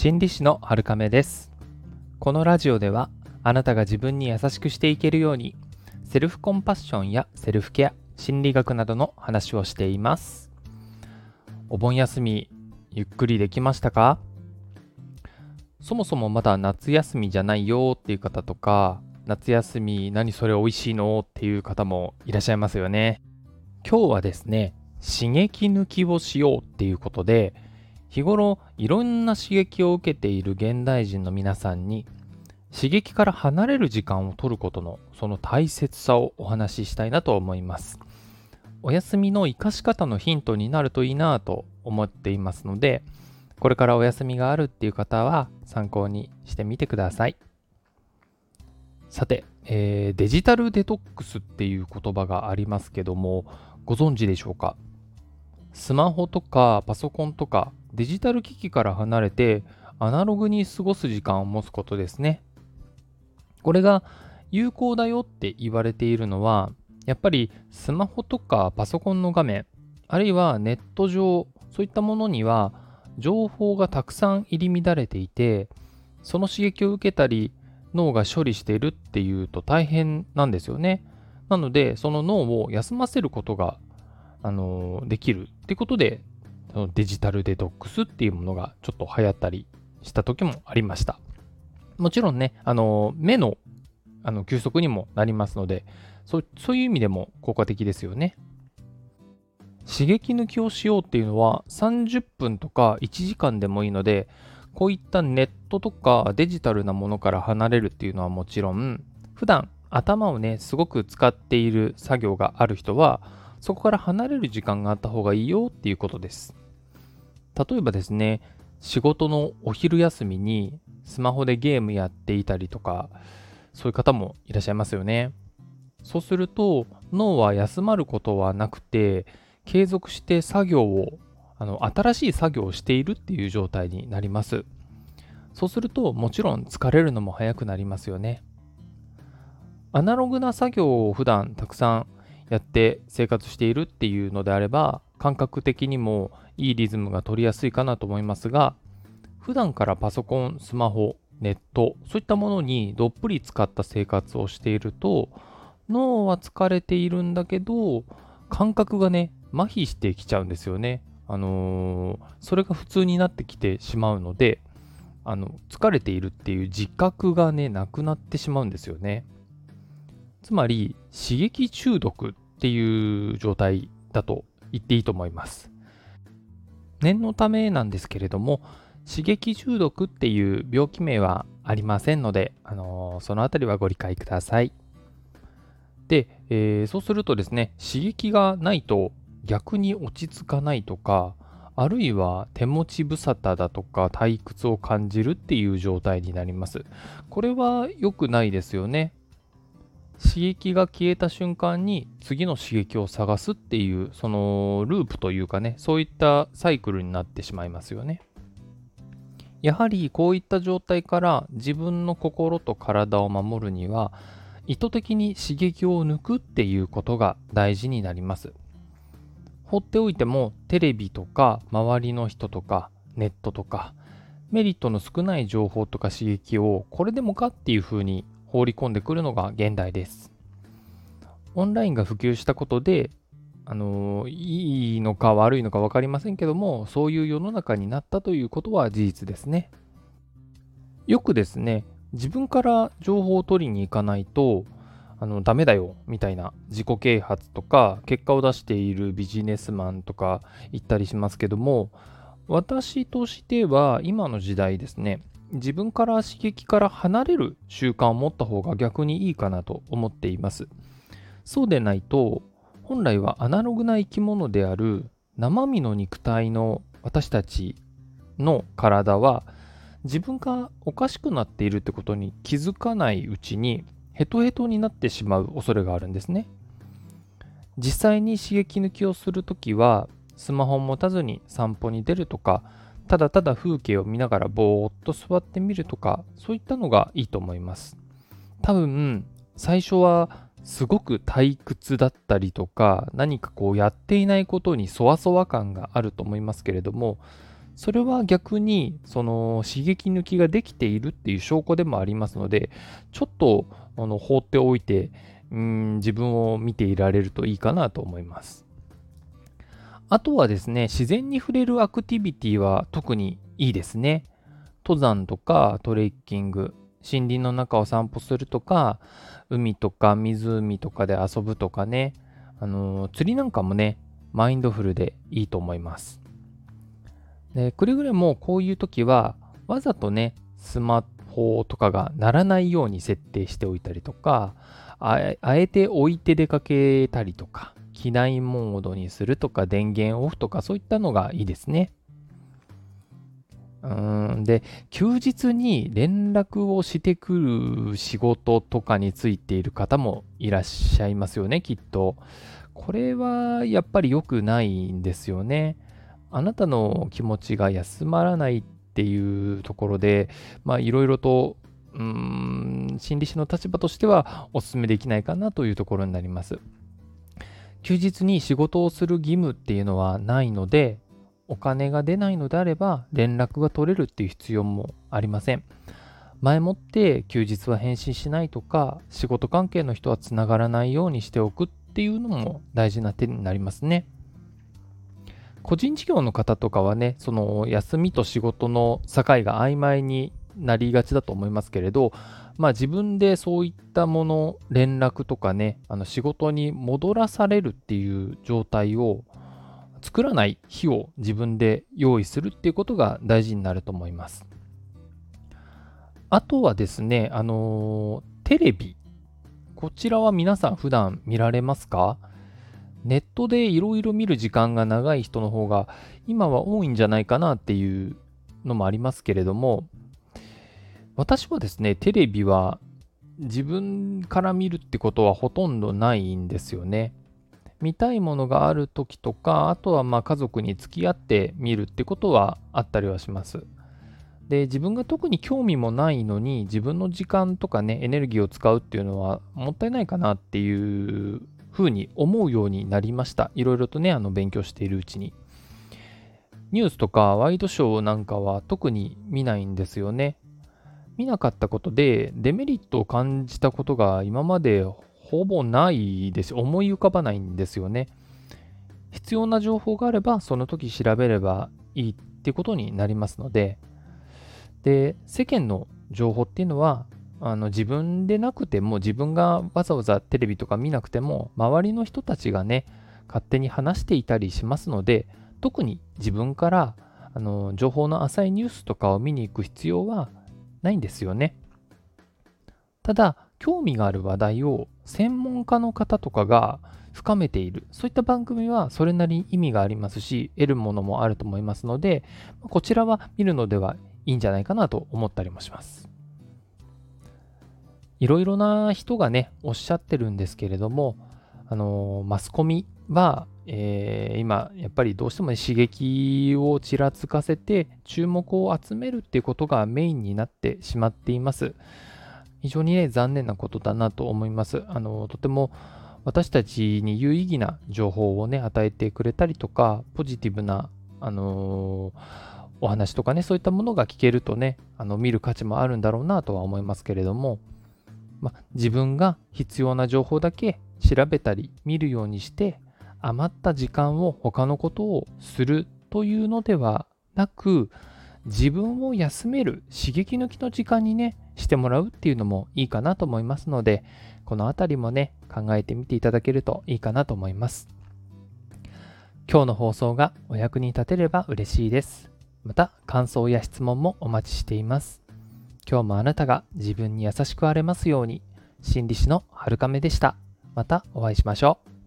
心理師の春亀です。このラジオではあなたが自分に優しくしていけるようにセルフコンパッションやセルフケア心理学などの話をしています。お盆休みゆっくりできましたか？そもそもまだ夏休みじゃないよっていう方とか夏休み何それ美味しいのっていう方もいらっしゃいますよね。今日はですね刺激抜きをしようっていうことで日頃いろんな刺激を受けている現代人の皆さんに刺激から離れる時間を取ることのその大切さをお話ししたいなと思います。お休みの生かし方のヒントになるといいなと思っていますのでこれからお休みがあるっていう方は参考にしてみてください。さて、えー、デジタルデトックスっていう言葉がありますけどもご存知でしょうか？スマホとかパソコンとかデジタル機器から離れてアナログに過ごす時間を持つことですね。これが有効だよって言われているのはやっぱりスマホとかパソコンの画面あるいはネット上そういったものには情報がたくさん入り乱れていてその刺激を受けたり脳が処理しているっていうと大変なんですよね。なのでその脳を休ませることがあのできるってことでそのデジタルデトックスっていうものがちょっと流行ったりした時もありました。もちろんね、あの目のあの休息にもなりますのでそ、そういう意味でも効果的ですよね。刺激抜きをしようっていうのは30分とか1時間でもいいので、こういったネットとかデジタルなものから離れるっていうのはもちろん、普段頭をね、すごく使っている作業がある人は、そこから離れる時間があった方がいいよっていうことです。例えばですね、仕事のお昼休みにスマホでゲームやっていたりとか、そういう方もいらっしゃいますよね。そうすると脳は休まることはなくて、継続して作業を、あの新しい作業をしているっていう状態になります。そうするともちろん疲れるのも早くなりますよね。アナログな作業を普段たくさんやって生活しているっていうのであれば感覚的にもいいリズムが取りやすいかなと思いますが普段からパソコン、スマホ、ネットそういったものにどっぷり使った生活をしていると脳は疲れているんだけど感覚がね麻痺してきちゃうんですよね。あのー、それが普通になってきてしまうのであの疲れているっていう自覚がねなくなってしまうんですよね。つまり刺激中毒っていう状態だと言っていいと思います。念のためなんですけれども、刺激中毒っていう病気名はありませんので、あのー、そのあたりはご理解ください。で、えー、そうするとですね、刺激がないと逆に落ち着かないとか、あるいは手持ち無沙汰だとか退屈を感じるっていう状態になります。これは良くないですよね。刺激が消えた瞬間に次の刺激を探すっていうそのループというかねそういったサイクルになってしまいますよね。やはりこういった状態から自分の心と体を守るには意図的に刺激を抜くっていうことが大事になります。放っておいてもテレビとか周りの人とかネットとかメリットの少ない情報とか刺激をこれでもかっていうふうに放り込んでくるのが現代です。オンラインが普及したことで、あのいいのか悪いのか分かりませんけども、そういう世の中になったということは事実ですね。よくですね、自分から情報を取りに行かないと、あのダメだよみたいな自己啓発とか結果を出しているビジネスマンとか言ったりしますけども私としては今の時代ですね自分から刺激から離れる習慣を持った方が逆にいいかなと思っています。そうでないと、本来はアナログな生き物である生身の肉体の私たちの体は自分がおかしくなっているってことに気づかないうちにヘトヘトになってしまう恐れがあるんですね。実際に刺激抜きをするときはスマホを持たずに散歩に出るとかただただ風景を見ながらぼーっと座ってみるとか、そういったのがいいと思います。多分、最初はすごく退屈だったりとか、何かこうやっていないことにそわそわ感があると思いますけれども、それは逆にその刺激抜きができているっていう証拠でもありますのでちょっとあの放っておいてうん自分を見ていられるといいかなと思いますあとはですね自然に触れるアクティビティは特にいいですね。登山とかトレッキング森林の中を散歩するとか海とか湖とかで遊ぶとかね。あの釣りなんかもねマインドフルでいいと思います。でくれぐれもこういう時はわざとねスマホとかが鳴らないように設定しておいたりとかあえて置いて出かけたりとか。機内モードにするとか電源オフとかそういったのがいいですね。うんで休日に連絡をしてくる仕事とかについている方もいらっしゃいますよねきっと。これはやっぱり良くないんですよね。あなたの気持ちが休まらないっていうところでまあいろいろとうん心理師の立場としてはお勧めできないかなというところになります。休日に仕事をする義務っていうのはないのでお金が出ないのであれば連絡が取れるっていう必要もありません。前もって休日は返信しないとか仕事関係の人はつながらないようにしておくっていうのも大事な点になりますね。個人事業の方とかはね、その休みと仕事の境が曖昧になりがちだと思いますけれど、まあ自分でそういったもの、連絡とかね、あの仕事に戻らされるっていう状態を作らない日を自分で用意するっていうことが大事になると思います。あとはですね、あのテレビ。こちらは皆さん普段見られますか？ネットでいろいろ見る時間が長い人の方が今は多いんじゃないかなっていうのもありますけれども、私はですね、テレビは自分から見るってことはほとんどないんですよね。見たいものがある時とか、あとはまあ家族に付き合って見るってことはあったりはします。で、自分が特に興味もないのに、自分の時間とかね、エネルギーを使うっていうのはもったいないかなっていうふうに思うようになりました。いろいろとね、あの勉強しているうちに。ニュースとかワイドショーなんかは特に見ないんですよね。見なかったことでデメリットを感じたことが今までほぼないです。思い浮かばないんですよね。必要な情報があれば、その時調べればいいってことになりますので、で、世間の情報っていうのは、あの自分でなくても、自分がわざわざテレビとか見なくても、周りの人たちがね、勝手に話していたりしますので、特に自分からあの情報の浅いニュースとかを見に行く必要はないんですよね。ただ、興味がある話題を専門家の方とかが深めている。そういった番組はそれなりに意味がありますし、得るものもあると思いますので、こちらは見るのではいいんじゃないかなと思ったりもします。いろいろな人がね、おっしゃってるんですけれども、あのマスコミは、えー、今、やっぱりどうしても、ね、刺激をちらつかせて注目を集めるっていうことがメインになってしまっています。非常にね、残念なことだなと思います。あの、とても私たちに有意義な情報をね、与えてくれたりとか、ポジティブな、あのー、お話とかね、そういったものが聞けるとね、あの見る価値もあるんだろうなとは思いますけれども、ま、自分が必要な情報だけ調べたり見るようにして、余った時間を他のことをするというのではなく、自分を休める刺激抜きの時間にね、してもらうっていうのもいいかなと思いますので、このあたりもね、考えてみていただけるといいかなと思います。今日の放送がお役に立てれば嬉しいです。また、感想や質問もお待ちしています。今日もあなたが自分に優しくあれますように、心理師のはるかめでした。またお会いしましょう。